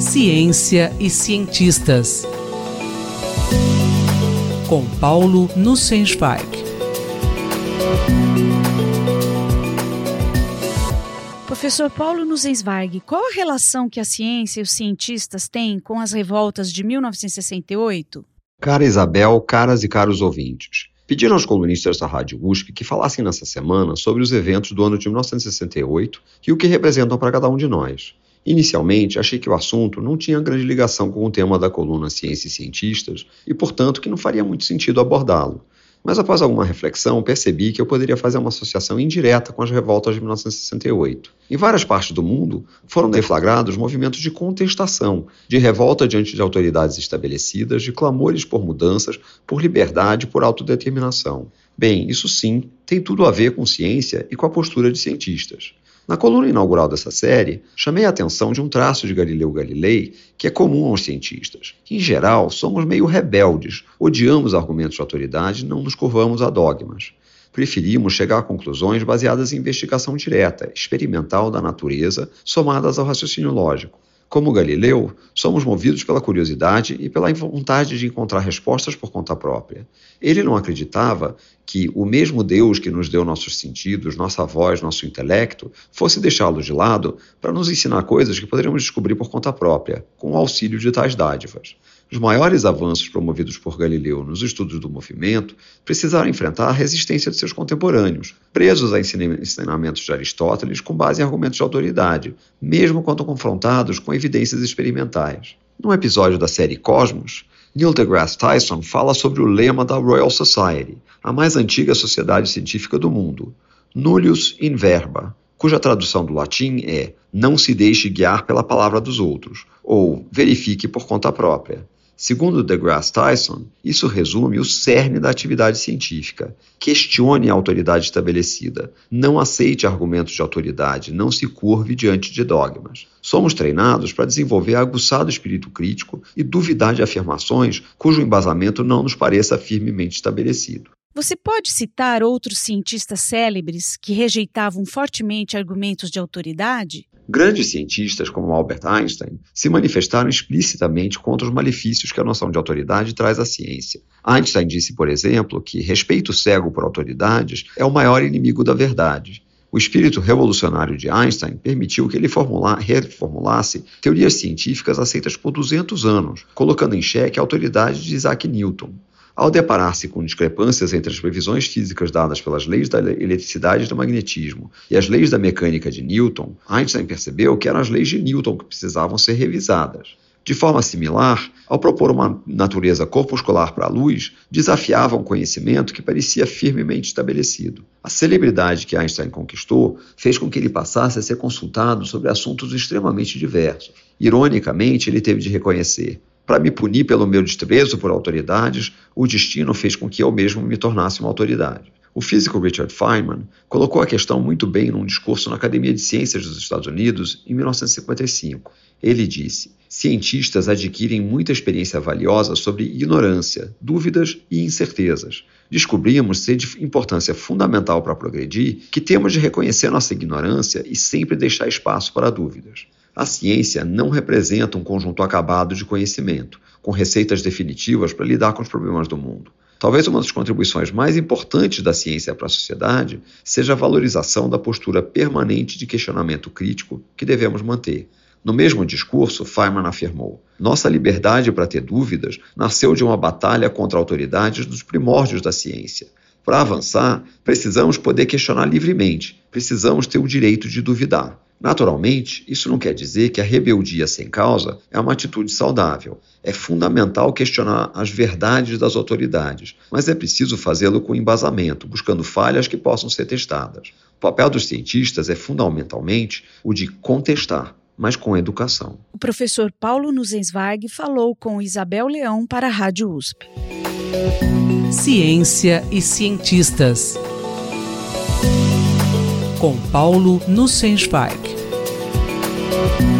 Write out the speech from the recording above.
Ciência e cientistas. Com Paulo Nussensweig. Professor Paulo Nussensweig, qual a relação que a ciência e os cientistas têm com as revoltas de 1968? Cara Isabel, caras e caros ouvintes. Pediram aos colunistas da Rádio USP que falassem nessa semana sobre os eventos do ano de 1968 e o que representam para cada um de nós. Inicialmente, achei que o assunto não tinha grande ligação com o tema da coluna Ciência e Cientistas e, portanto, que não faria muito sentido abordá-lo. Mas após alguma reflexão, percebi que eu poderia fazer uma associação indireta com as revoltas de 1968. Em várias partes do mundo, foram deflagrados movimentos de contestação, de revolta diante de autoridades estabelecidas, de clamores por mudanças, por liberdade, por autodeterminação. Bem, isso sim tem tudo a ver com ciência e com a postura de cientistas. Na coluna inaugural dessa série, chamei a atenção de um traço de Galileu Galilei que é comum aos cientistas. Em geral, somos meio rebeldes, odiamos argumentos de autoridade e não nos curvamos a dogmas. Preferimos chegar a conclusões baseadas em investigação direta, experimental da natureza, somadas ao raciocínio lógico. Como Galileu, somos movidos pela curiosidade e pela vontade de encontrar respostas por conta própria. Ele não acreditava que o mesmo Deus que nos deu nossos sentidos, nossa voz, nosso intelecto, fosse deixá-los de lado para nos ensinar coisas que poderíamos descobrir por conta própria, com o auxílio de tais dádivas. Os maiores avanços promovidos por Galileu nos estudos do movimento precisaram enfrentar a resistência de seus contemporâneos, presos a ensinamentos de Aristóteles com base em argumentos de autoridade, mesmo quando confrontados com evidências experimentais. Num episódio da série Cosmos, Neil deGrasse Tyson fala sobre o lema da Royal Society, a mais antiga sociedade científica do mundo, Nullius in verba, cuja tradução do latim é não se deixe guiar pela palavra dos outros, ou verifique por conta própria. Segundo deGrasse Tyson, isso resume o cerne da atividade científica. Questione a autoridade estabelecida. Não aceite argumentos de autoridade. Não se curve diante de dogmas. Somos treinados para desenvolver aguçado espírito crítico e duvidar de afirmações cujo embasamento não nos pareça firmemente estabelecido. Você pode citar outros cientistas célebres que rejeitavam fortemente argumentos de autoridade? Grandes cientistas como Albert Einstein se manifestaram explicitamente contra os malefícios que a noção de autoridade traz à ciência. Einstein disse, por exemplo, que respeito cego por autoridades é o maior inimigo da verdade. O espírito revolucionário de Einstein permitiu que ele reformulasse teorias científicas aceitas por 200 anos, colocando em xeque a autoridade de Isaac Newton. Ao deparar-se com discrepâncias entre as previsões físicas dadas pelas leis da eletricidade e do magnetismo e as leis da mecânica de Newton, Einstein percebeu que eram as leis de Newton que precisavam ser revisadas. De forma similar, ao propor uma natureza corpuscular para a luz, desafiava um conhecimento que parecia firmemente estabelecido. A celebridade que Einstein conquistou fez com que ele passasse a ser consultado sobre assuntos extremamente diversos. Ironicamente, ele teve de reconhecer: para me punir pelo meu desprezo por autoridades, o destino fez com que eu mesmo me tornasse uma autoridade. O físico Richard Feynman colocou a questão muito bem num discurso na Academia de Ciências dos Estados Unidos em 1955. Ele disse: Cientistas adquirem muita experiência valiosa sobre ignorância, dúvidas e incertezas. Descobrimos ser de importância fundamental para progredir que temos de reconhecer nossa ignorância e sempre deixar espaço para dúvidas. A ciência não representa um conjunto acabado de conhecimento, com receitas definitivas para lidar com os problemas do mundo. Talvez uma das contribuições mais importantes da ciência para a sociedade seja a valorização da postura permanente de questionamento crítico que devemos manter. No mesmo discurso, Feynman afirmou: Nossa liberdade para ter dúvidas nasceu de uma batalha contra autoridades nos primórdios da ciência. Para avançar, precisamos poder questionar livremente, precisamos ter o direito de duvidar. Naturalmente, isso não quer dizer que a rebeldia sem causa é uma atitude saudável. É fundamental questionar as verdades das autoridades, mas é preciso fazê-lo com embasamento, buscando falhas que possam ser testadas. O papel dos cientistas é fundamentalmente o de contestar, mas com educação. O professor Paulo Nuzensweig falou com Isabel Leão para a Rádio USP. Ciência e cientistas com Paulo Thank you.